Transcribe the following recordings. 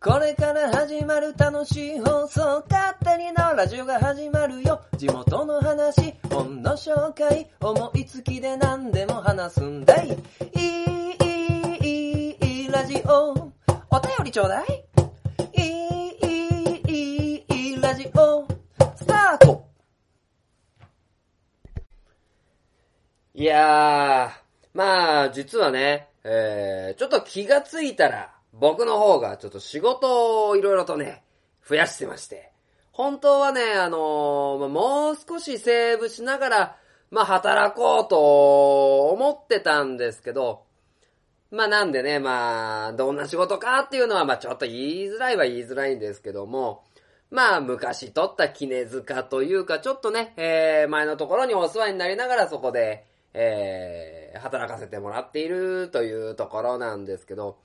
これから始まる楽しい放送、勝手にのラジオが始まるよ。地元の話、本の紹介、思いつきで何でも話すんだい。いい、いい、いい、ラジオ。お便りちょうだい。いい、いい、いい、いいラジオ。スタートいやー、まあ、実はね、えー、ちょっと気がついたら、僕の方がちょっと仕事をいろいろとね、増やしてまして。本当はね、あのーもう少しセーブしながら、まあ働こうと思ってたんですけど、まあなんでね、まあ、どんな仕事かっていうのは、まあちょっと言いづらいは言いづらいんですけども、まあ昔取った絹塚というか、ちょっとね、えー、前のところにお世話になりながらそこで、えー、働かせてもらっているというところなんですけど、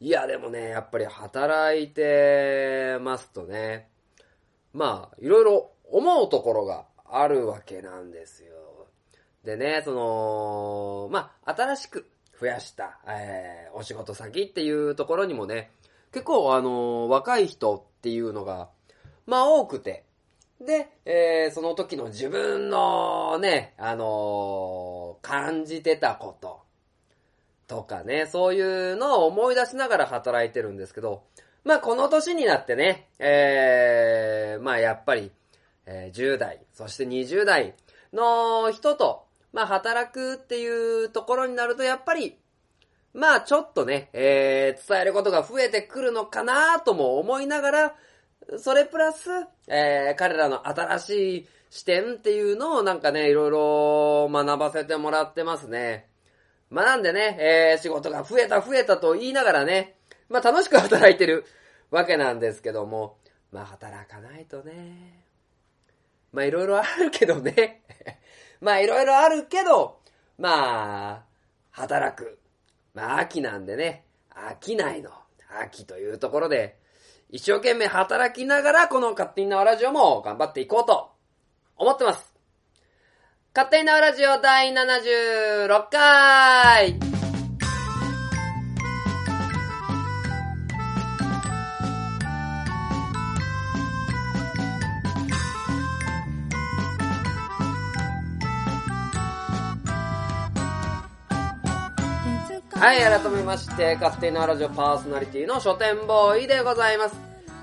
いやでもね、やっぱり働いてますとね、まあ、いろいろ思うところがあるわけなんですよ。でね、その、まあ、新しく増やした、えー、お仕事先っていうところにもね、結構あのー若い人っていうのが、まあ多くて、で、えー、その時の自分のね、あのー感じてたこととかね、そういうのを思い出しながら働いてるんですけど、まあこの年になってね、えー、まあやっぱり、えー10代、そして20代の人と、まあ働くっていうところになると、やっぱり、まあちょっとね、えー、伝えることが増えてくるのかなとも思いながら、それプラス、えー、彼らの新しい視点っていうのをなんかね、いろいろ学ばせてもらってますね。まあなんでね、えー、仕事が増えた増えたと言いながらね、まあ楽しく働いてるわけなんですけども、まあ働かないとね、まあいろいろあるけどね、まあいろいろあるけど、まあ、働く。まあ秋なんでね、飽きないの。秋というところで、一生懸命働きながらこの勝手に縄ラジオも頑張っていこうと思ってます。勝手に縄ラジオ第76回はい、改めまして、勝手に縄ラジオパーソナリティの書店ボーイでございます。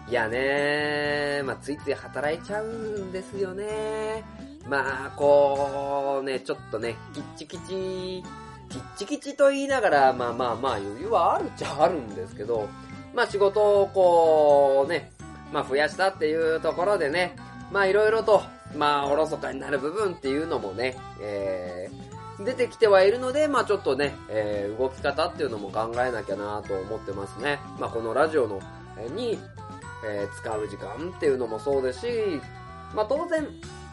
いやねまあ、ついつい働いちゃうんですよねまあ、こう、ね、ちょっとね、キッチキチ、キッチキチと言いながら、まあまあまあ余裕はあるっちゃあるんですけど、まあ仕事をこうね、まあ増やしたっていうところでね、まあいろいろと、まあおろそかになる部分っていうのもね、えー、出てきてはいるので、まあちょっとね、えー動き方っていうのも考えなきゃなと思ってますね。まあこのラジオの、えーに、えー使う時間っていうのもそうですし、まあ当然、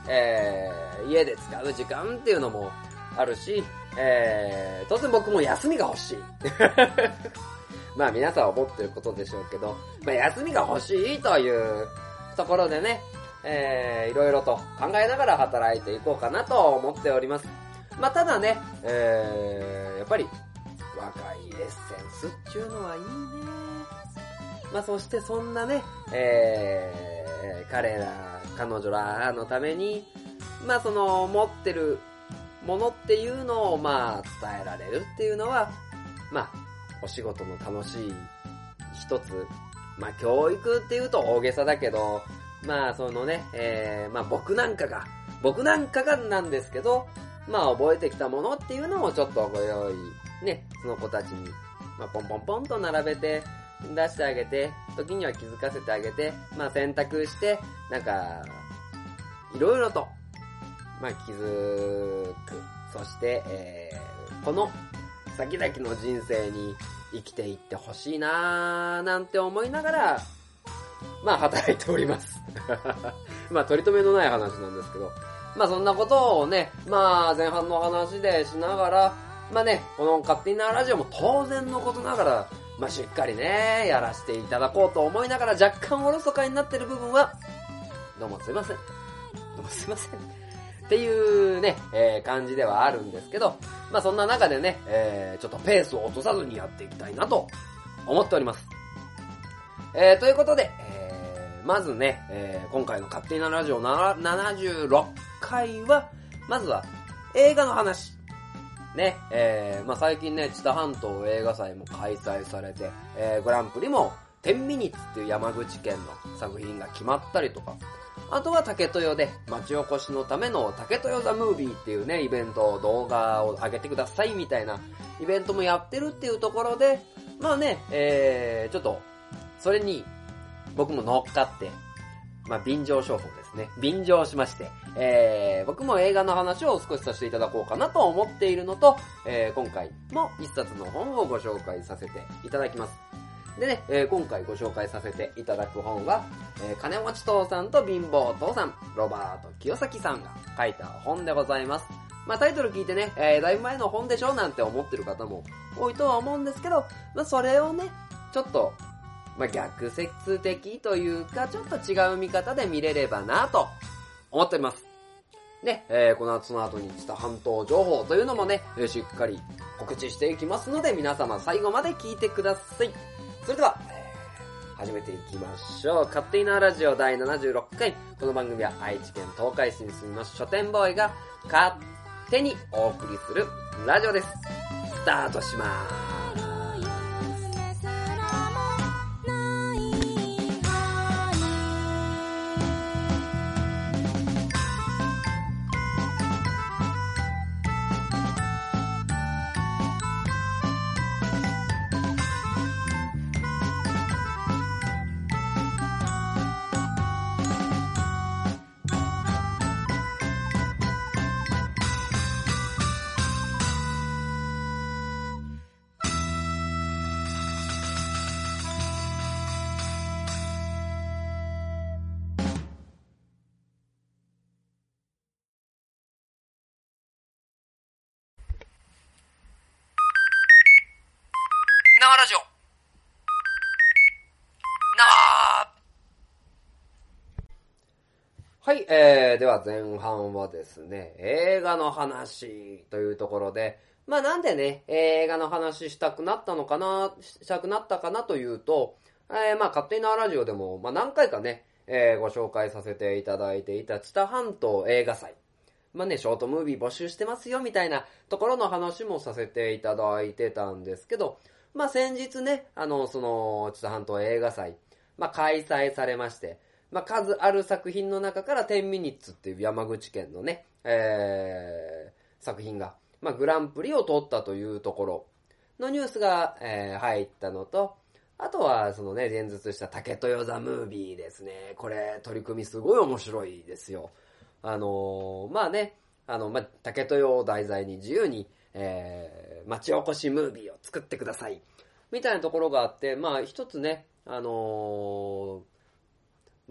えー家で使う時間っていうのもあるし、えー当然僕も休みが欲しい。まあ皆さん思ってることでしょうけど、まあ休みが欲しいというところでね、えー、いろいろと考えながら働いていこうかなと思っております。まあただね、えー、やっぱり若いエッセンスっていうのはいいね。まあそしてそんなね、えー、彼ら、彼女らのために、まあその持ってるものっていうのをまあ伝えられるっていうのは、まあお仕事の楽しい一つ、まあ教育っていうと大げさだけど、まあそのね、えー、まあ僕なんかが、僕なんかがなんですけど、まあ覚えてきたものっていうのもちょっとご用意、ね、その子たちに、まあポンポンポンと並べて出してあげて、時には気づかせてあげて、まあ選択して、なんか、いろいろと、まあ気づく。そして、えー、この先々の人生に生きていってほしいなーなんて思いながら、まあ働いております。まあ取り留めのない話なんですけど、まあそんなことをね、まあ前半の話でしながら、まあね、この勝手になラジオも当然のことながら、まあしっかりね、やらせていただこうと思いながら若干おろそかになってる部分は、どうもすいません。どうもすいません。っていうね、えー感じではあるんですけど、まあそんな中でね、えーちょっとペースを落とさずにやっていきたいなと思っております。えー、ということで、えー、まずね、えー、今回の勝手なラジオ76回は、まずは映画の話。ね、えー、まあ最近ね、知多半島映画祭も開催されて、えー、グランプリも10ミニッツっていう山口県の作品が決まったりとか、あとは竹豊で町おこしのための竹豊ザムービーっていうね、イベント、動画を上げてくださいみたいなイベントもやってるっていうところで、まあね、えー、ちょっと、それに僕も乗っかって、まあ便乗商法ですね。便乗しまして、えー、僕も映画の話を少しさせていただこうかなと思っているのと、えー、今回も一冊の本をご紹介させていただきます。でね、えー、今回ご紹介させていただく本は、えー、金持ち父さんと貧乏父さん、ロバート清崎さんが書いた本でございます。まあタイトル聞いてね、えー、だいぶ前の本でしょなんて思ってる方も多いとは思うんですけど、まあそれをね、ちょっと、まあ逆説的というか、ちょっと違う見方で見れればなと思っております。で、えー、この後の後に知多半島情報というのもね、しっかり告知していきますので、皆様最後まで聞いてください。それでは、始めていきましょう。勝手なラジオ第76回。この番組は愛知県東海市に住みます書店ボーイが勝手にお送りするラジオです。スタートします。はい、えー、では前半はですね、映画の話というところで、まあなんでね、映画の話したくなったのかな、したくなったかなというと、えー、まあ勝手にラジオでも、まあ何回かね、えー、ご紹介させていただいていた知多半島映画祭。まあね、ショートムービー募集してますよみたいなところの話もさせていただいてたんですけど、まあ、先日ね、あの、その、知多半島映画祭、まあ、開催されまして、まあ、数ある作品の中から10ミニッツっていう山口県のね、えー、作品が、まあ、グランプリを取ったというところのニュースが、えー、入ったのと、あとは、そのね、伝説した竹豊ザムービーですね。これ、取り組みすごい面白いですよ。あのー、まあね、あの、まあ、竹豊を題材に自由に、えー、町おこしムービーを作ってください。みたいなところがあって、まあ一つね、あのー、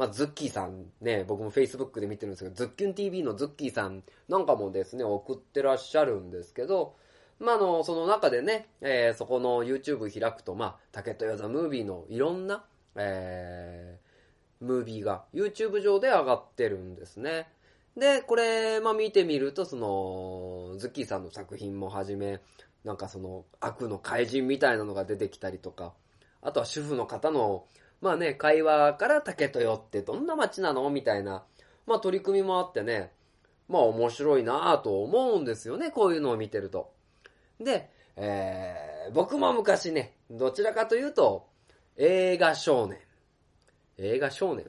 まあ、ズッキーさんね、僕も Facebook で見てるんですけど、ズッキュン TV のズッキーさんなんかもですね、送ってらっしゃるんですけど、まあ、あの、その中でね、えー、そこの YouTube 開くと、まあ、竹豊ザムービーのいろんな、えー、ムービーが YouTube 上で上がってるんですね。で、これ、まあ見てみると、その、ズッキーさんの作品もはじめ、なんかその、悪の怪人みたいなのが出てきたりとか、あとは主婦の方の、まあね、会話から竹豊ってどんな街なの？みたいな、まあ取り組みもあってね、まあ面白いなぁと思うんですよね、こういうのを見てると。で、えー、僕も昔ね、どちらかというと、映画少年。映画少年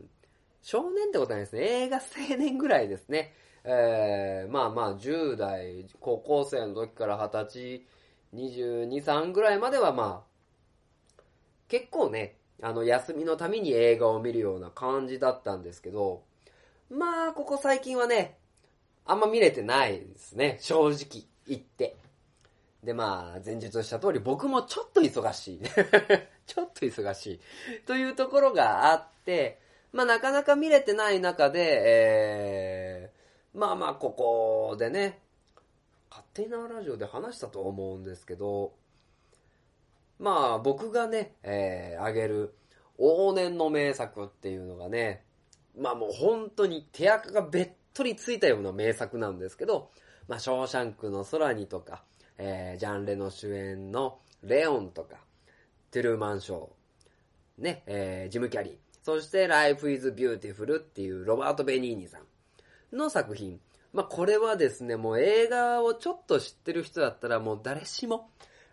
少年ってことないですね。映画青年ぐらいですね。えー、まあまあ、10代、高校生の時から20歳、22、3ぐらいまではまあ、結構ね、あの、休みのために映画を見るような感じだったんですけど、まあ、ここ最近はね、あんま見れてないですね。正直言って。で、まあ、前述した通り、僕もちょっと忙しい。ちょっと忙しい。というところがあって、まあなかなか見れてない中で、えー、まあまあここでね、勝手なラジオで話したと思うんですけど、まあ僕がね、えー、あげる往年の名作っていうのがね、まあもう本当に手垢がべっとりついたような名作なんですけど、まあ、ショーシャンクの空にとか、えー、ジャンレの主演のレオンとか、トゥルーマンショー、ね、えー、ジム・キャリー。そして、Life is Beautiful っていうロバート・ベニーニさんの作品。まあ、これはですね、もう映画をちょっと知ってる人だったらもう誰しも、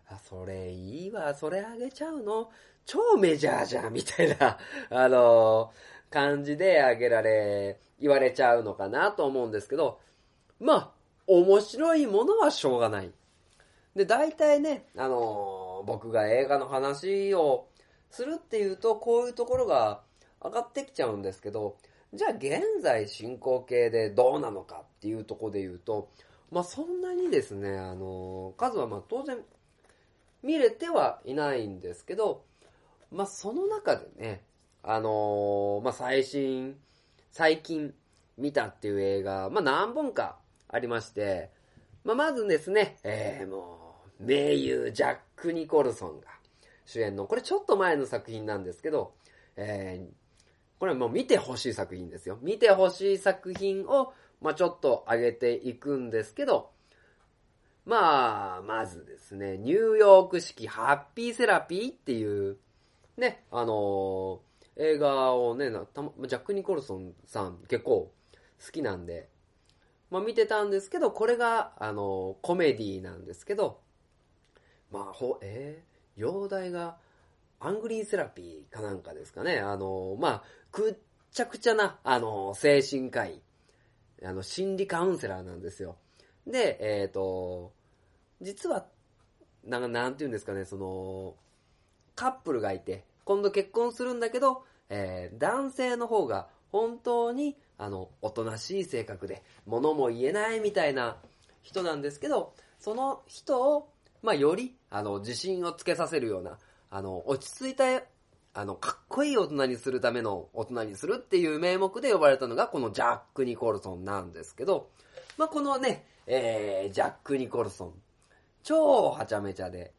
あ、それいいわ、それあげちゃうの？超メジャーじゃん、みたいな、あのー、感じであげられ、言われちゃうのかなと思うんですけど、まあ、面白いものはしょうがない。で、大体ね、あのー、僕が映画の話をするっていうと、こういうところが上がってきちゃうんですけど、じゃあ現在進行形でどうなのかっていうとこで言うと、まあそんなにですね、あのー、数はまあ当然見れてはいないんですけど、まあその中でね、あのー、まあ最新、最近見たっていう映画、まあ何本かありまして、まあまずですね、えー、もう、名優ジャック・ニコルソンが主演の、これちょっと前の作品なんですけど、えー、これはもう見てほしい作品ですよ。見てほしい作品を、まあちょっと上げていくんですけど、まあ、まずですね、ニューヨーク式ハッピーセラピーっていう、ね、あのー、映画をね、ジャック・ニコルソンさん結構好きなんで、まあ見てたんですけど、これが、あのー、コメディなんですけど、まあ、ほ、えー、容体が、アングリーセラピーかなんかですかね。あのー、まあ、くっちゃくちゃな、あの精神科医、あの、心理カウンセラーなんですよ。で、えっ、と、実は、ななんて言うんですかね、その、カップルがいて、今度結婚するんだけど、えー、男性の方が本当に、あの、おとなしい性格で、物も言えないみたいな人なんですけど、その人を、まあ、より、あの、自信をつけさせるような、あの、落ち着いた、あの、かっこいい大人にするための大人にするっていう名目で呼ばれたのが、このジャック・ニコルソンなんですけど、まあ、このね、えー、ジャック・ニコルソン超はちゃめちゃで。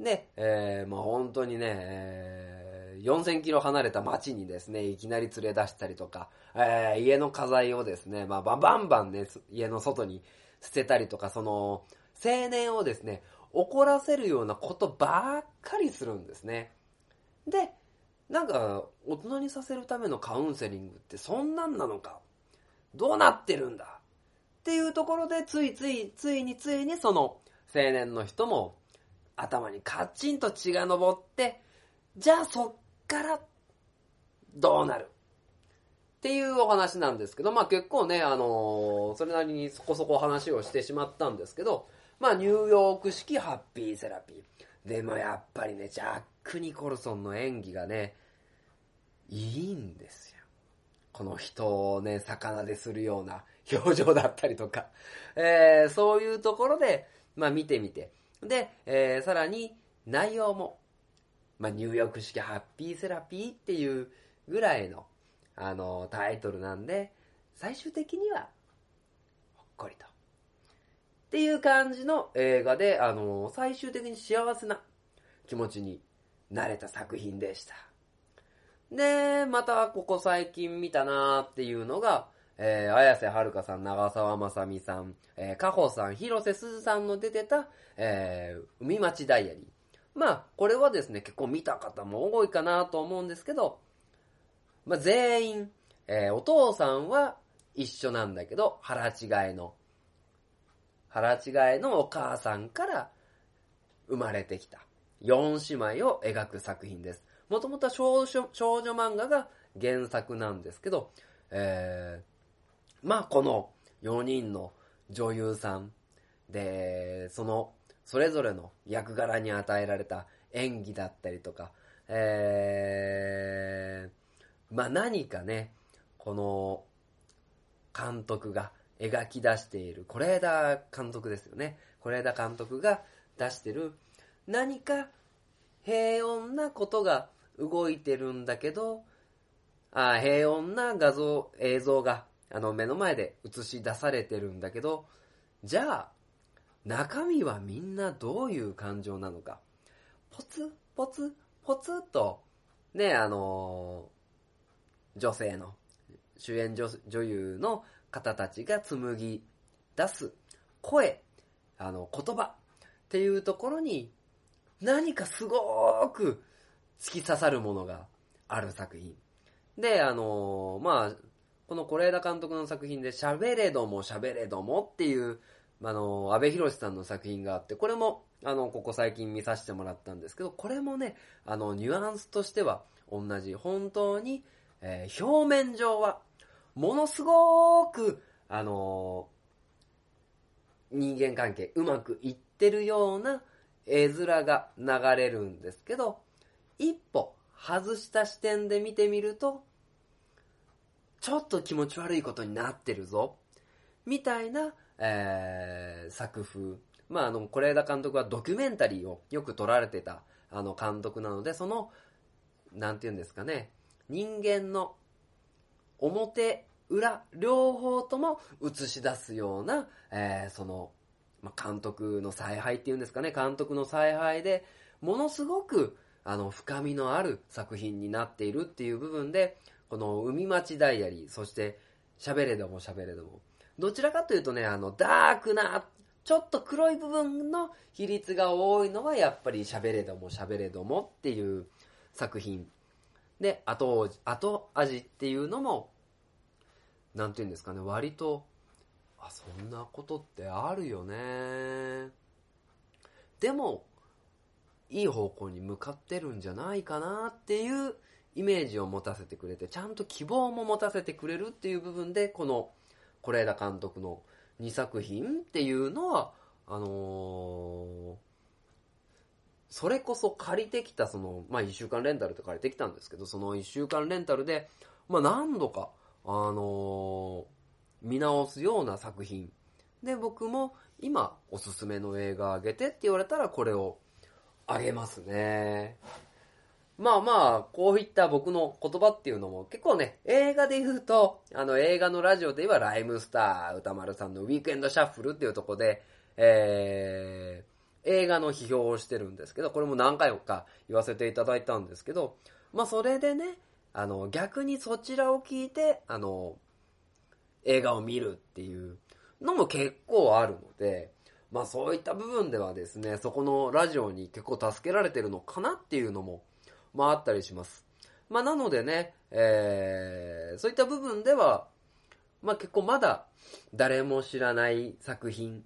で、えー、まあ本当にね、えー、4000キロ離れた街にですね、いきなり連れ出したりとか、えー、家の家財をですね、まあバンバンバンね、家の外に捨てたりとか、その、青年をですね、怒らせるようなことばっかりするんですね。で、なんか、大人にさせるためのカウンセリングってそんなんなのかどうなってるんだっていうところで、ついつい、ついについにその、青年の人も頭にカチンと血が上って、じゃあそっからどうなる？っていうお話なんですけど、まあ結構ね、あのー、それなりにそこそこ話をしてしまったんですけど、まあニューヨーク式ハッピーセラピー。でもやっぱりね、ジャック・ニコルソンの演技がね、いいんですよ。この人をね、魚でするような表情だったりとか、えー、そういうところで、まあ見てみて。で、えー、さらに内容も、まあ入浴式ハッピーセラピーっていうぐらいの、あの、タイトルなんで、最終的には、ほっこりと。っていう感じの映画で、あの、最終的に幸せな気持ちになれた作品でした。で、またここ最近見たなーっていうのが、えー、綾瀬はるかさん、長澤まさみさん、えー、かほさん、広瀬すずさんの出てた、えー、海町ダイアリー。まあ、これはですね、結構見た方も多いかなと思うんですけど、まあ、全員、えー、お父さんは一緒なんだけど、腹違いの、腹違いのお母さんから生まれてきた四姉妹を描く作品です。もともとは少女漫画が原作なんですけど、えー、まあこの4人の女優さんで、そのそれぞれの役柄に与えられた演技だったりとか、えー、まあ何かね、この監督が描き出している、是枝監督ですよね。是枝監督が出してる何か平穏なことが動いてるんだけど、あ平穏な画像、映像があの、目の前で映し出されてるんだけど、じゃあ、中身はみんなどういう感情なのか？ポツ、ポツ、ポツと、ね、あのー、女性の、主演女女優の方たちが紡ぎ出す声、あの、言葉っていうところに、何かすごく突き刺さるものがある作品。で、あのーまあ、この是枝監督の作品で、喋れども喋れどもっていう、あのー、安部寛さんの作品があって、これも、あの、ここ最近見させてもらったんですけど、これもね、あの、ニュアンスとしては同じ。本当に、えー表面上は、ものすごく、あのー人間関係うまくいってるような絵面が流れるんですけど、一歩外した視点で見てみると、ちょっと気持ち悪いことになってるぞ。みたいな、えー作風。まあ、あの、是枝監督はドキュメンタリーをよく撮られてた、あの、監督なので、その、なんて言うんですかね、人間の表、裏、両方とも映し出すような、えーその、まあ、監督の采配っていうんですかね、監督の采配で、ものすごく、あの、深みのある作品になっているっていう部分で、この海町ダイアリー、そして、喋れども喋れども。どちらかというとね、あの、ダークな、ちょっと黒い部分の比率が多いのは、やっぱり喋れども喋れどもっていう作品。で、後、後味っていうのも、なんていうんですかね、割と、あ、そんなことってあるよね。でも、いい方向に向かってるんじゃないかなっていうイメージを持たせてくれて、ちゃんと希望も持たせてくれるっていう部分で、この是枝監督の2作品っていうのは、あのーそれこそ借りてきた、その、まあ、1週間レンタルって借りてきたんですけど、その1週間レンタルで、まあ、何度か、あのー見直すような作品。で、僕も今、おすすめの映画あげてって言われたら、これをあげますね。まあまあ、こういった僕の言葉っていうのも結構ね、映画で言うと、あの映画のラジオで言えばライムスター歌丸さんのウィークエンドシャッフルっていうとこで、えー、映画の批評をしてるんですけど、これも何回か言わせていただいたんですけど、まあそれでね、あの逆にそちらを聞いて、あの、映画を見るっていうのも結構あるので、まあそういった部分ではですね、そこのラジオに結構助けられてるのかなっていうのも、まああったりします。まあなのでね、えー、そういった部分では、まあ結構まだ誰も知らない作品っ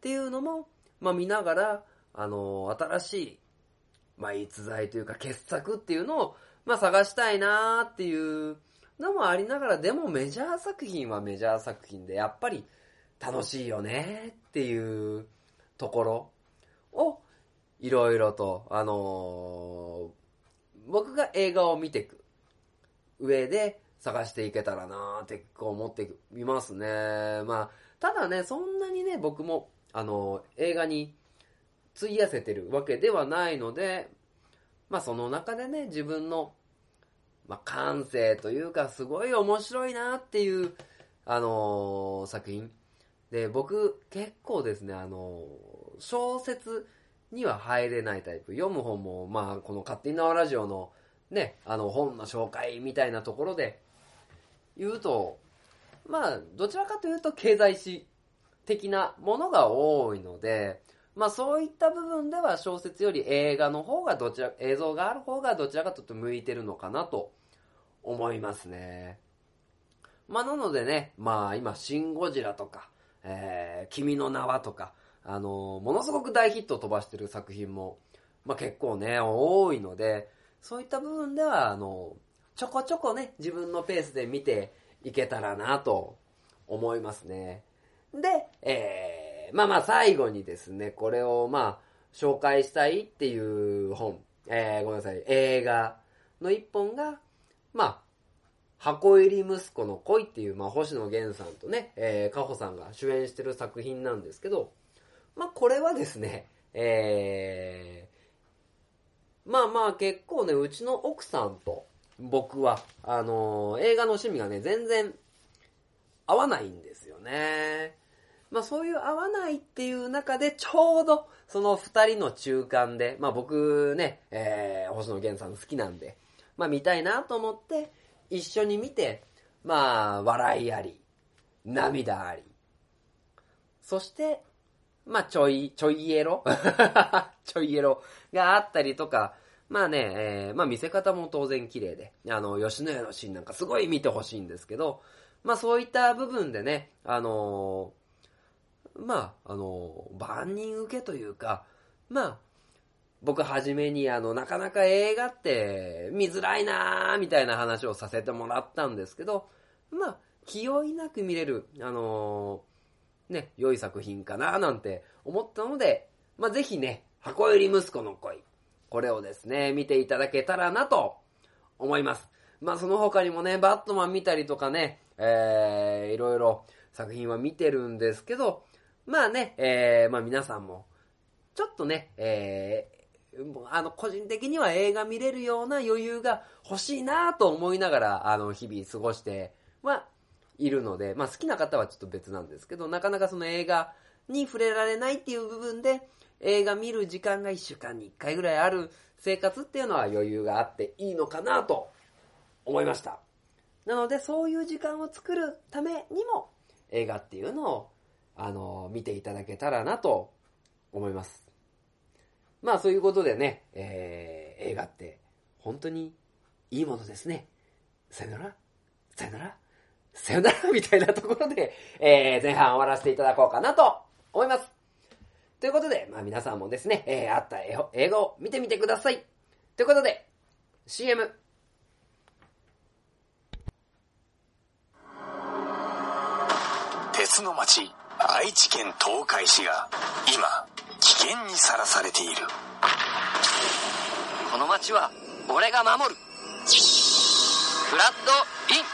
ていうのも、まあ見ながら、あの新しい、まあ逸材というか傑作っていうのを、まあ探したいなーっていうのもありながら、でもメジャー作品はメジャー作品で、やっぱり楽しいよねっていうところを、いろいろと、あのー僕が映画を見ていく上で探していけたらなーってこう思ってみますね。まあ、ただね、そんなにね、僕も、あの映画に費やせてるわけではないので、まあその中でね、自分の、まあ感性というか、すごい面白いなっていう、あのー作品。で、僕、結構ですね、あのー小説には入れないタイプ。読む本も、まあ、この勝手に縄ラジオの、ね、あの、本の紹介みたいなところで言うと、まあ、どちらかというと経済史的なものが多いので、まあそういった部分では小説より映画の方がどちら、映像がある方がどちらかというと向いてるのかなと思いますね。まあなのでね、まあ今、シン・ゴジラとか、えー、君の名はとか、あのものすごく大ヒットを飛ばしてる作品も、まあ結構ね、多いので、そういった部分では、あのちょこちょこね、自分のペースで見ていけたらなと思いますね。で、えー、まあまあ最後にですね、これをまあ、紹介したいっていう本、えー、ごめんなさい、映画の一本が、まあ、箱入り息子の恋っていう、まあ、星野源さんとね、えー、かほさんが主演してる作品なんですけど、まあ、これはですね、えー、まあまあ結構ね、うちの奥さんと僕は、あのー映画の趣味がね、全然合わないんですよね。まあそういう合わないっていう中でちょうどその二人の中間で、まあ僕ね、えー、星野源さん好きなんで、まあ見たいなと思って一緒に見て、まあ笑いあり、涙あり、そして、まあちょい、ちょいエロ。ちょいエロがあったりとか、まあね、えー、まあ見せ方も当然綺麗で、あの、吉野家のシーンなんかすごい見てほしいんですけど、まあそういった部分でね、あのー、まあ、あのー、万人受けというか、まあ、僕はじめにあの、なかなか映画って見づらいなーみたいな話をさせてもらったんですけど、まあ、気負いなく見れる、あのー、ね、良い作品かななんて思ったので、まあ、ぜひね、箱入り息子の恋、これをですね、見ていただけたらなと思います。まあ、その他にもね、バットマン見たりとかね、えー、いろいろ作品は見てるんですけど、まあね、えー、まあ皆さんも、ちょっとね、えー、あの、個人的には映画見れるような余裕が欲しいなと思いながら、あの、日々過ごしてはいるので、まあ好きな方はちょっと別なんですけど、なかなかその映画に触れられないっていう部分で、映画見る時間が1週間に1回ぐらいある生活っていうのは余裕があっていいのかなと思いました。なので、そういう時間を作るためにも、映画っていうのを、あの、見ていただけたらなと思います。まあ、そういうことでね、えー、映画って本当にいいものですね。さよならさよならさよならみたいなところで、えー、前半終わらせていただこうかなと思います。ということで、まあ皆さんもですね、えー、あった映画を見てみてください。ということで、CM 鉄の町愛知県東海市が今危険にさらされているこの町は俺が守るフラッドイン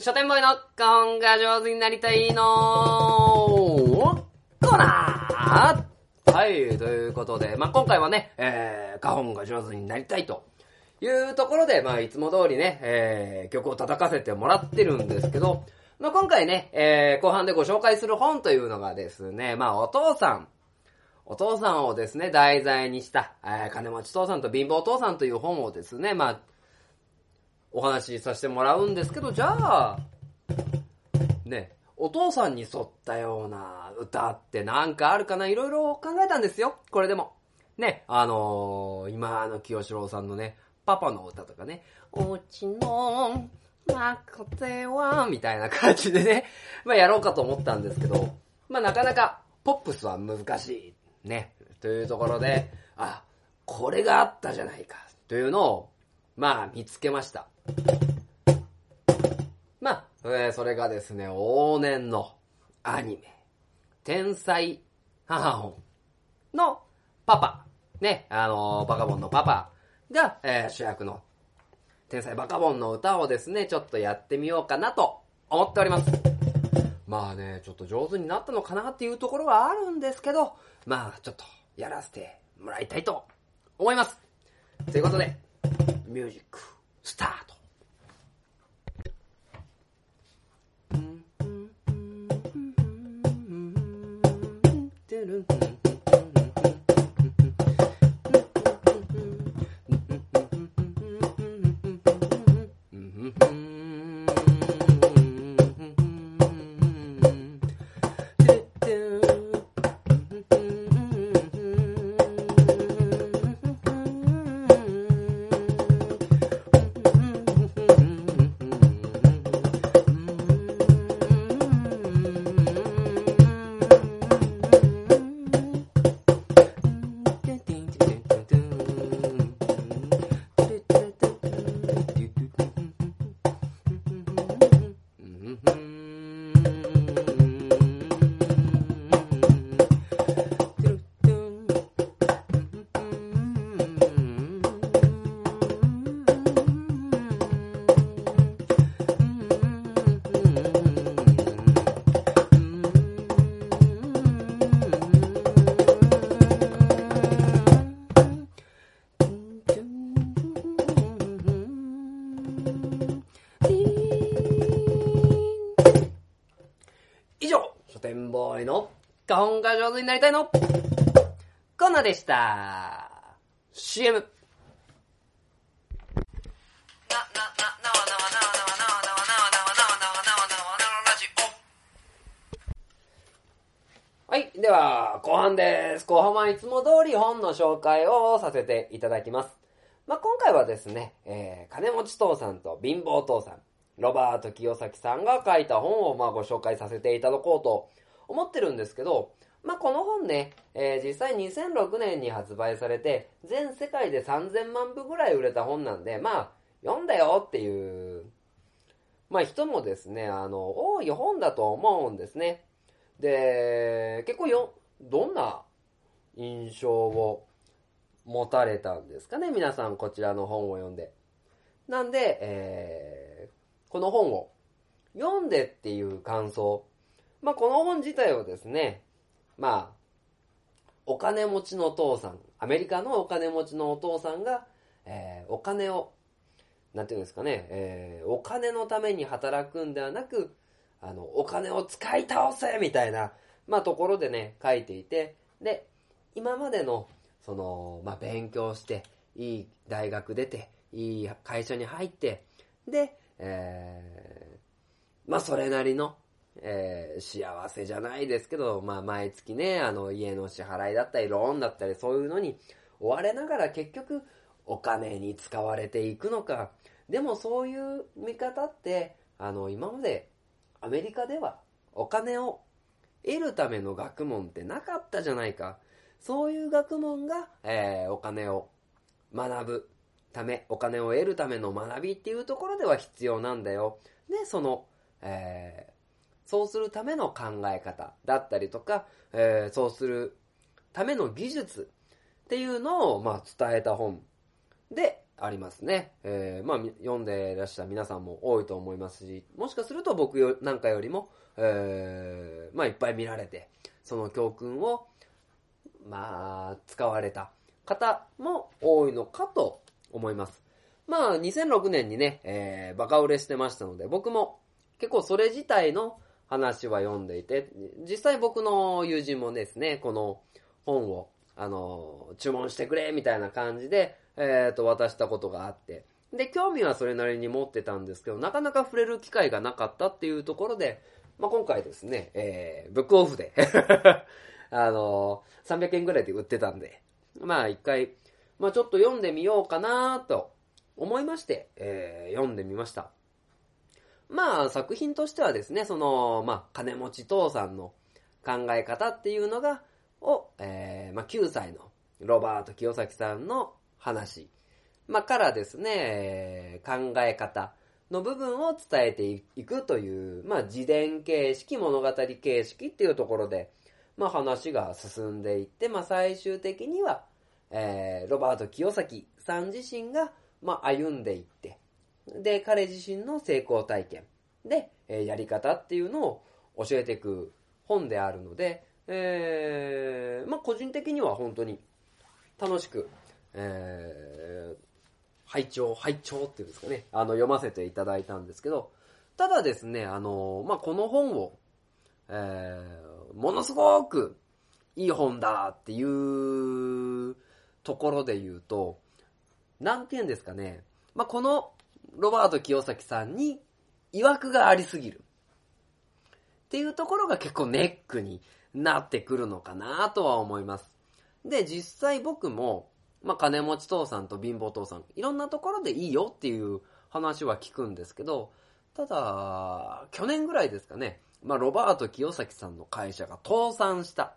書店ボーイの花本が上手になりたいのコーナーはい、ということで、まあ、今回はね、えー、花本が上手になりたいというところで、まあ、いつも通りね、えー、曲を叩かせてもらってるんですけど、まあ、今回ね、えー、後半でご紹介する本というのがですね、まあ、お父さん、お父さんをですね、題材にした、えー、金持ち父さんと貧乏父さんという本をですね、まあ、お話しさせてもらうんですけど、じゃあ、ね、お父さんに沿ったような歌ってなんかあるかないろいろ考えたんですよ、これでも。ね、あのー、今の清志郎さんのね、パパの歌とかね、おうちのまこては、みたいな感じでね、まあやろうかと思ったんですけど、まあなかなかポップスは難しい。ね。というところで、あ、これがあったじゃないか。というのを、まあ見つけました。まあ、えー、それがですね、往年のアニメ、天才母本のパパ、ね、あのー、バカボンのパパが、えー、主役の天才バカボンの歌をですね、ちょっとやってみようかなと思っております。まあね、ちょっと上手になったのかなっていうところはあるんですけど、まあちょっとやらせてもらいたいと思います。ということで、ミュージックスタート。になりたいのコーナでした。CM。はい。では、後半です。後半はいつも通り本の紹介をさせていただきます。まあ、今回はですね、えー、金持ち父さんと貧乏父さん、ロバート清崎さんが書いた本をまあご紹介させていただこうと思ってるんですけど、まあ、この本ね、えー実際2006年に発売されて、全世界で3000万部ぐらい売れた本なんで、まあ、読んだよっていう、まあ、人もですね、あの、多い本だと思うんですね。で、結構よ、どんな印象を持たれたんですかね、皆さんこちらの本を読んで。なんで、えーこの本を読んでっていう感想。まあ、この本自体はですね、まあ、お金持ちのお父さん、アメリカのお金持ちのお父さんが、えーお金を、なんていうんですかね、えーお金のために働くんではなく、あの、お金を使い倒せみたいな、まあ、ところでね、書いていて、で、今までの、その、まあ、勉強して、いい大学出て、いい会社に入って、で、えーまあ、それなりの、えー幸せじゃないですけど、まあ、毎月ね、あの、家の支払いだったり、ローンだったり、そういうのに追われながら結局、お金に使われていくのか。でもそういう見方って、あの、今までアメリカではお金を得るための学問ってなかったじゃないか。そういう学問が、えーお金を学ぶため、お金を得るための学びっていうところでは必要なんだよ。で、その、えーそうするための考え方だったりとか、えーそうするための技術っていうのを、まあ、伝えた本でありますね。えーまあ、読んでいらっしゃる皆さんも多いと思いますし、もしかすると僕よなんかよりも、えーまあ、いっぱい見られて、その教訓を、まあ、使われた方も多いのかと思います。まあ、2006年にね、えーバカ売れしてましたので、僕も結構それ自体の話は読んでいて、実際僕の友人もですね、この本を、あの、注文してくれ、みたいな感じで、えっ、と、渡したことがあって、で、興味はそれなりに持ってたんですけど、なかなか触れる機会がなかったっていうところで、まあ、今回ですね、えーブックオフで、あの、300円ぐらいで売ってたんで、まあ、一回、まあ、ちょっと読んでみようかなと思いまして、えー読んでみました。まあ、作品としてはですね、その、まあ、金持ち父さんの考え方っていうのが、を、えーまあ、9歳のロバート清崎さんの話、まあ、からですね、考え方の部分を伝えていくという、まあ、自伝形式、物語形式っていうところで、まあ、話が進んでいって、まあ、最終的には、えーロバート清崎さん自身が、まあ、歩んでいって、で、彼自身の成功体験。で、えーやり方っていうのを教えていく本であるので、えーまあ、個人的には本当に楽しく、えー拝聴、拝聴っていうんですかね、あの、読ませていただいたんですけど、ただですね、あの、まあ、この本を、えーものすごくいい本だっていうところで言うと、なんて言うんですかね、まあ、このロバート清崎さんに曰くがありすぎる。っていうところが結構ネックになってくるのかなとは思います。で、実際僕も、まあ、金持ち父さんと貧乏父さん、いろんなところでいいよっていう話は聞くんですけど、ただ、去年ぐらいですかね、まあ、ロバート清崎さんの会社が倒産したっ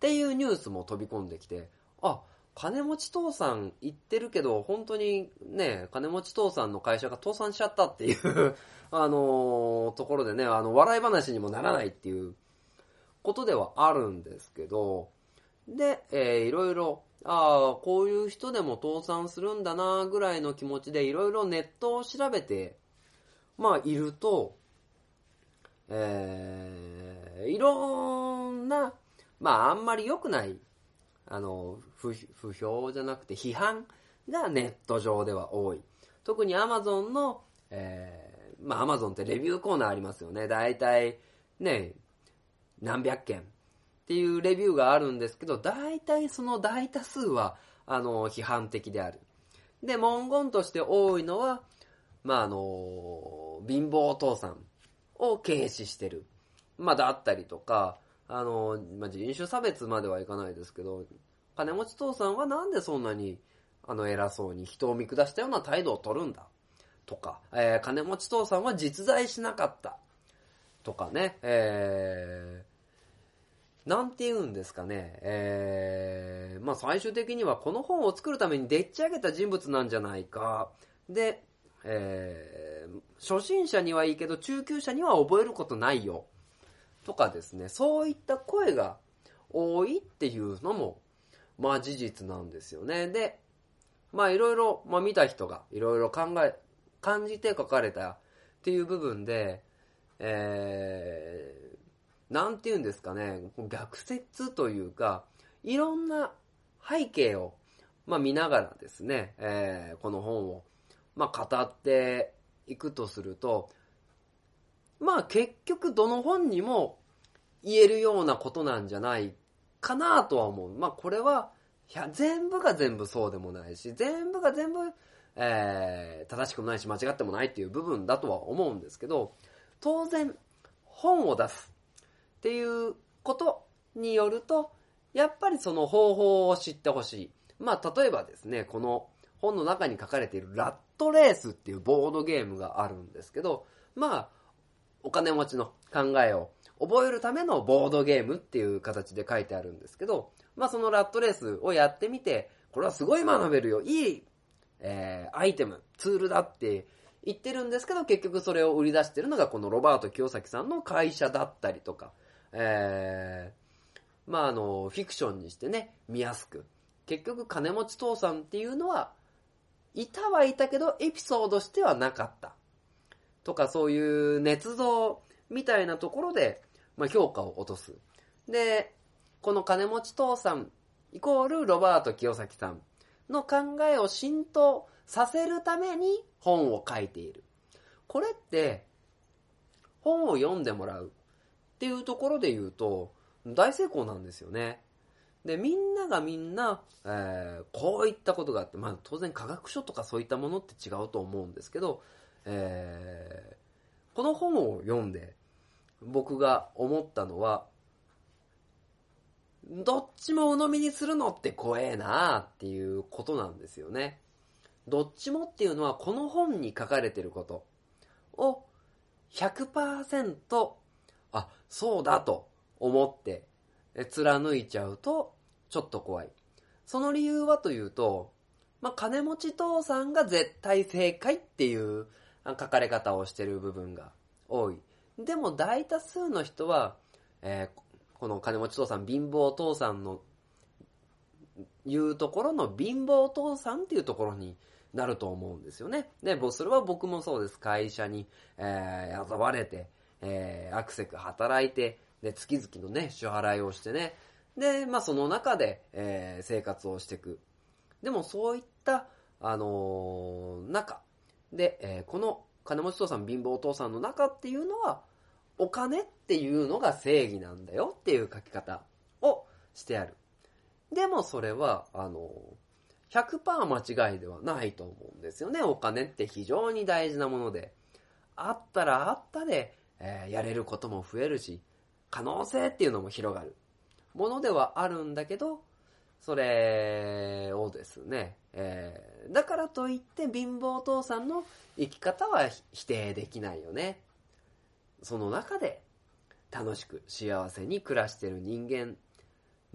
ていうニュースも飛び込んできて、あ、金持ち父さん言ってるけど、本当にね、金持ち父さんの会社が倒産しちゃったっていう、あのーところでね、あの、笑い話にもならないっていうことではあるんですけど、で、えーいろいろ、ああ、こういう人でも倒産するんだな、ぐらいの気持ちでいろいろネットを調べて、まあ、いると、えーいろんな、まあ、あんまり良くない、あの、不不評じゃなくて批判がネット上では多い。特に Amazon の、えーまあ Amazon ってレビューコーナーありますよね。だいたいね、何百件っていうレビューがあるんですけど、大体その大多数は、あの、批判的である。で、文言として多いのは、まあ、あの、貧乏お父さんを軽視してる。まあ、だったりとか、あの、まあ、人種差別まではいかないですけど、金持ち父さんはなんでそんなに、あの、偉そうに人を見下したような態度を取るんだ。とか、えー、金持ち父さんは実在しなかった。とかね、えー、なんて言うんですかね、えー、まあ最終的にはこの本を作るためにでっち上げた人物なんじゃないか。で、えー、初心者にはいいけど中級者には覚えることないよ。とかですね、そういった声が多いっていうのも、まあ事実なんですよね。で、まあいろいろ、まあ見た人がいろいろ考え、感じて書かれたっていう部分で、えー、なんて言うんですかね、逆説というか、いろんな背景を、まあ見ながらですね、えー、この本を、まあ語っていくとすると、まあ結局どの本にも言えるようなことなんじゃないかなとは思う。まあこれは、いや、全部が全部そうでもないし、全部が全部、えー、正しくもないし間違ってもないっていう部分だとは思うんですけど、当然、本を出すっていうことによると、やっぱりその方法を知ってほしい。まあ、例えばですね、この本の中に書かれているラットレースっていうボードゲームがあるんですけど、まあ、お金持ちの考えを覚えるためのボードゲームっていう形で書いてあるんですけど、まあそのラットレースをやってみて、これはすごい学べるよ。いい、えー、アイテム、ツールだって言ってるんですけど、結局それを売り出してるのがこのロバート清崎さんの会社だったりとか、えー、まああの、フィクションにしてね、見やすく。結局金持ち父さんっていうのは、いたはいたけど、エピソードしてはなかった。とかそういう捏造みたいなところで、まあ、評価を落とす。で、この金持ち父さん、イコールロバート清崎さんの考えを浸透させるために本を書いている。これって、本を読んでもらうっていうところで言うと、大成功なんですよね。で、みんながみんな、えー、こういったことがあって、まあ当然科学書とかそういったものって違うと思うんですけど、えー、この本を読んで僕が思ったのは、どっちも鵜呑みにするのって怖えなっていうことなんですよね。どっちもっていうのはこの本に書かれてることを100%あ、そうだと思って貫いちゃうとちょっと怖い。その理由はというと、まあ、金持ち父さんが絶対正解っていう書かれ方をしてる部分が多い。でも大多数の人は、えー、この金持ち父さん、貧乏父さんの、いうところの貧乏父さんっていうところになると思うんですよね。で、それは僕もそうです。会社に、えー、雇われて、えー、アクセク働いて、で、月々のね、支払いをしてね、で、まあその中で、えー、生活をしていく。でもそういった、あのー、中で、えー、この金持ち父さん、貧乏お父さんの中っていうのは、お金っていうのが正義なんだよっていう書き方をしてある。でもそれは、あの、100%間違いではないと思うんですよね。お金って非常に大事なもので。あったらあったで、えー、やれることも増えるし、可能性っていうのも広がる。ものではあるんだけど、それをですね、えー、だからといって貧乏父さんの生き方は否定できないよね。その中で楽しく幸せに暮らしてる人間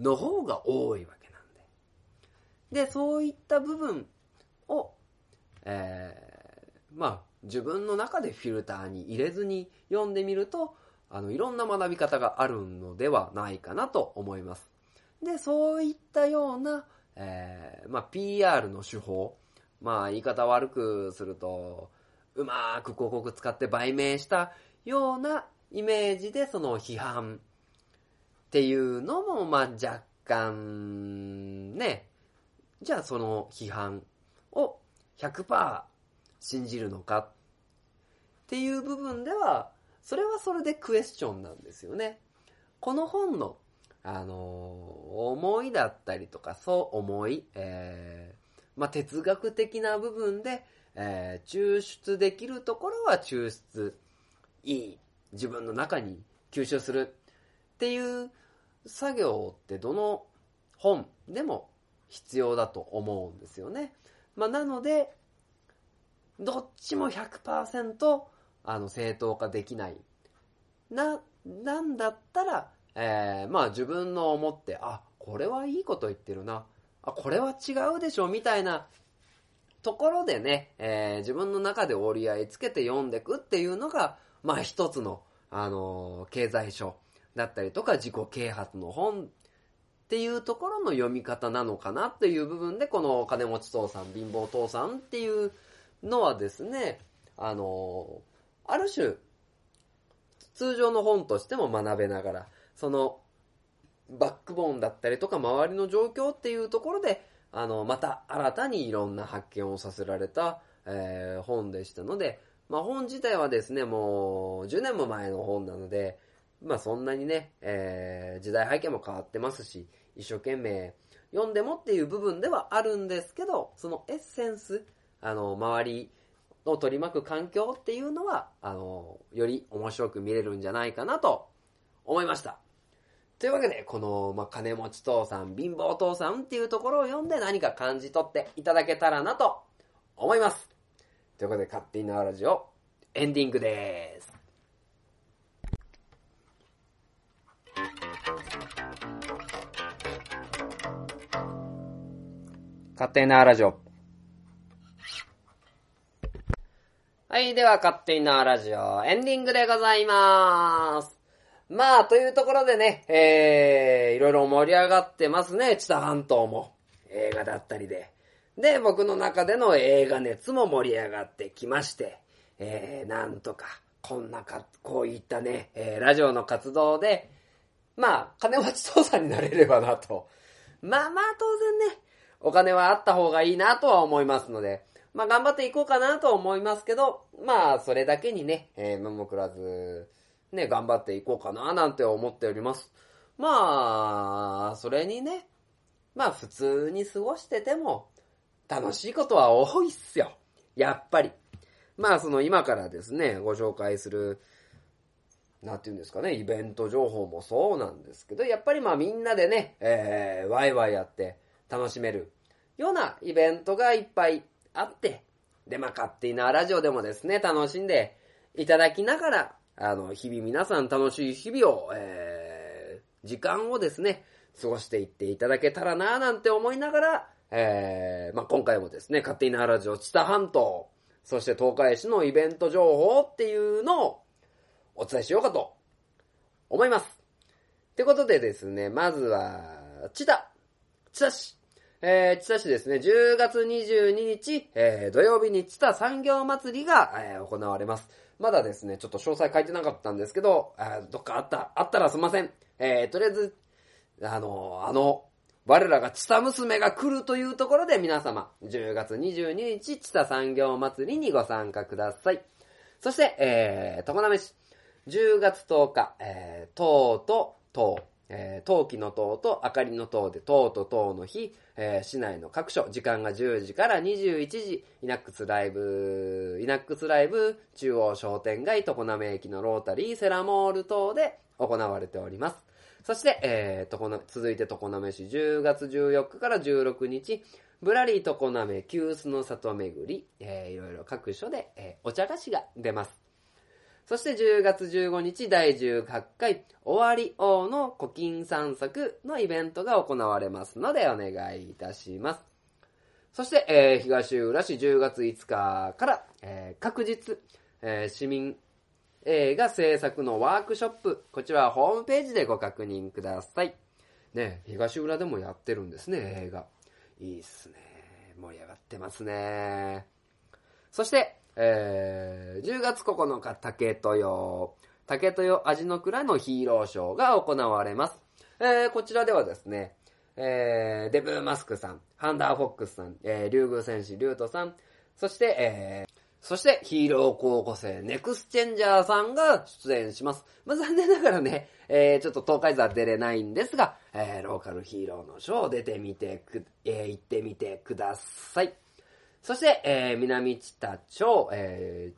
の方が多いわけなんで。で、そういった部分を、えー、まあ、自分の中でフィルターに入れずに読んでみると、あの、いろんな学び方があるのではないかなと思います。で、そういったような、えー、まあ、PR の手法。まあ、言い方悪くすると、うまく広告使って売名したようなイメージでその批判っていうのも、まあ、若干、ね、じゃあその批判を100%信じるのかっていう部分では、それはそれでクエスチョンなんですよね。この本のあの思いだったりとか、そう思い、えー、まあ、哲学的な部分で、えー、抽出できるところは抽出、いい、自分の中に吸収するっていう作業ってどの本でも必要だと思うんですよね。まあ、なので、どっちも100%あの正当化できない。な、なんだったら、えー、まあ自分の思って、あ、これはいいこと言ってるな。あ、これは違うでしょ、みたいなところでね、えー、自分の中で折り合いつけて読んでくっていうのが、まあ一つの、あのー、経済書だったりとか自己啓発の本っていうところの読み方なのかなっていう部分で、この金持ち父さん、貧乏父さんっていうのはですね、あのー、ある種、通常の本としても学べながら、その、バックボーンだったりとか周りの状況っていうところで、あの、また新たにいろんな発見をさせられた、えー、本でしたので、まあ本自体はですね、もう10年も前の本なので、まあそんなにね、えー、時代背景も変わってますし、一生懸命読んでもっていう部分ではあるんですけど、そのエッセンス、あの、周りを取り巻く環境っていうのは、あの、より面白く見れるんじゃないかなと思いました。というわけで、この、まあ、金持ち父さん、貧乏父さんっていうところを読んで何か感じ取っていただけたらなと思います。ということで、勝手に縄ラジオ、エンディングです。勝手に縄ラジオ。はい、では、勝手に縄ラジオ、エンディングでございます。まあ、というところでね、えー、いろいろ盛り上がってますね、知多半島も。映画だったりで。で、僕の中での映画熱も盛り上がってきまして、えー、なんとか、こんなか、こういったね、えー、ラジオの活動で、まあ、金持ち父さんになれればなと。まあまあ、当然ね、お金はあった方がいいなとは思いますので、まあ頑張っていこうかなと思いますけど、まあ、それだけにね、えー、ももくらず、ね、頑張っていこうかななんて思っております。まあ、それにね、まあ普通に過ごしてても楽しいことは多いっすよ。やっぱり。まあその今からですね、ご紹介する、なんて言うんですかね、イベント情報もそうなんですけど、やっぱりまあみんなでね、えー、ワイワイやって楽しめるようなイベントがいっぱいあって、で、まあ勝手なラジオでもですね、楽しんでいただきながら、あの、日々皆さん楽しい日々を、えー、時間をですね、過ごしていっていただけたらなぁなんて思いながら、えー、まあ、今回もですね、勝手になラジオ、知多半島、そして東海市のイベント情報っていうのをお伝えしようかと思います。ってことでですね、まずは、知多、知多市、えー、千田市ですね、10月22日、えー、土曜日に知多産業祭りが、えー、行われます。まだですね、ちょっと詳細書いてなかったんですけど、あどっかあった、あったらすいません。えー、とりあえず、あの、あの、我らがチタ娘が来るというところで皆様、10月22日、チタ産業祭りにご参加ください。そして、えー、常滑市、10月10日、えー、とうと、とう、えー、陶器の塔と明かりの塔で塔と塔の日、えー、市内の各所、時間が10時から21時、イナックスライブ、イナックスライブ、中央商店街、常滑駅のロータリー、セラモール等で行われております。そして、えー、と続いて常滑市10月14日から16日、ぶらり常滑急須の里巡り、えー、いろいろ各所で、えー、お茶菓子が出ます。そして10月15日第18回終わり王の古今散策のイベントが行われますのでお願いいたします。そして、えー、東浦市10月5日から、えー、確実、えー、市民映画制作のワークショップ、こちらはホームページでご確認ください。ね、東浦でもやってるんですね、映画。いいっすね。盛り上がってますね。そして、えー、10月9日、竹豊、竹豊味の蔵のヒーローショーが行われます。えー、こちらではですね、えー、デブーマスクさん、ハンダーフォックスさん、えー、竜宮戦士リュートさん、そして、えー、そして、ヒーロー高校生、ネクスチェンジャーさんが出演します。まあ、残念ながらね、えー、ちょっと東海座出れないんですが、えー、ローカルヒーローのショー出てみてく、えー、行ってみてください。そして、えー、南知多町、え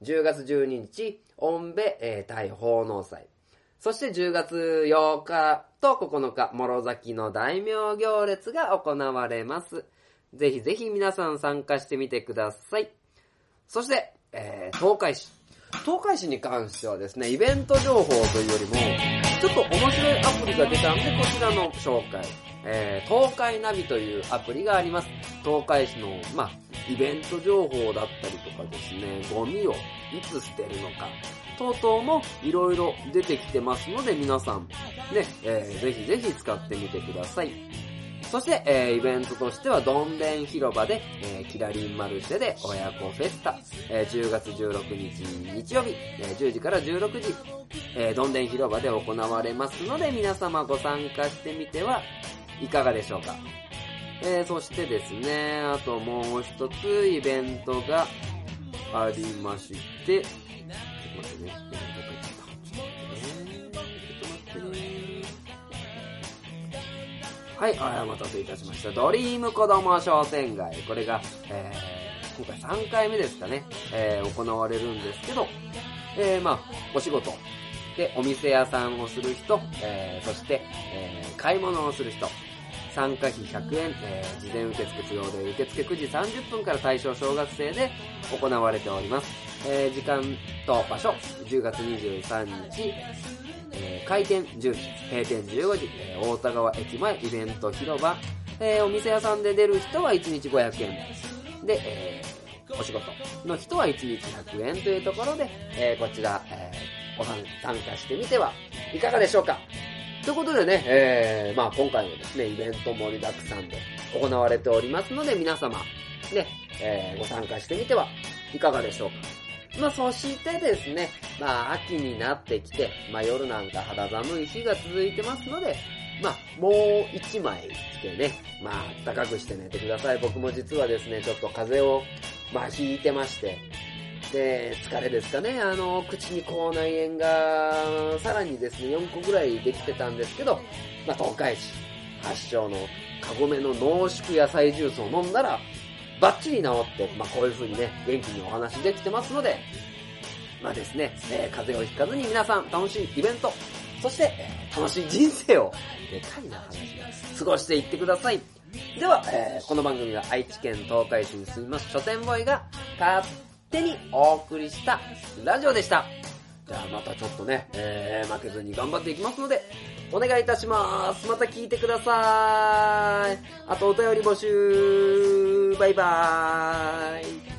ー、10月12日、オンベ、えー、大奉納祭。そして10月8日と9日、諸崎の大名行列が行われます。ぜひぜひ皆さん参加してみてください。そして、えー、東海市。東海市に関してはですね、イベント情報というよりも、ちょっと面白いアプリが出たんで、こちらの紹介。えー、東海ナビというアプリがあります。東海市の、まあ、イベント情報だったりとかですね、ゴミをいつ捨てるのか、等々もいろいろ出てきてますので、皆さん、ね、えー、ぜひぜひ使ってみてください。そして、えー、イベントとしては、どんでん広場で、えー、キラリンマルシェで親子フェスタ、えー、10月16日日曜日、えー、10時から16時、えー、どんでん広場で行われますので、皆様ご参加してみてはいかがでしょうか。えー、そしてですね、あともう一つイベントがありまして、ちょっと待ってね、ちょっと待ってね、ちょっと待ってね。はい、お待たせいたしました。ドリーム子供商店街。これが、えー、今回3回目ですかね、えー、行われるんですけど、えー、まあ、お仕事、で、お店屋さんをする人、えー、そして、えー、買い物をする人、参加費100円、えー、事前受付不要で受付9時30分から対象小学生で行われております。えー、時間と場所、10月23日、えー開店10時、閉店15時、えー大田川駅前イベント広場、えーお店屋さんで出る人は1日500円。で、えーお仕事の人は1日100円というところで、えーこちら、えーご参参加してみてはいかがでしょうかということでね、えーまあ今回もですね、イベント盛りだくさんで行われておりますので、皆様、ね、えーご参加してみてはいかがでしょうかまあ、そしてですね、まあ、秋になってきて、まあ、夜なんか肌寒い日が続いてますので、まあ、もう一枚着てね、まあ、暖かくして寝てください。僕も実はですね、ちょっと風邪を、まあ、ひいてまして、で、疲れですかね、あの、口に口内炎が、さらにですね、4個ぐらいできてたんですけど、まあ、東海市発祥のカゴメの濃縮野菜ジュースを飲んだら、バッチリ治って、まあ、こういう風にね、元気にお話できてますので、まあですね、えー風邪をひかずに皆さん楽しいイベント、そして、えー楽しい人生を、でかいな話が、過ごしていってください。では、えーこの番組は愛知県東海市に住みます書店ボーイが勝手にお送りしたラジオでした。じゃあまたちょっとね、えー負けずに頑張っていきますので、お願いいたします。また聞いてください。あとお便り募集。バイバーイ。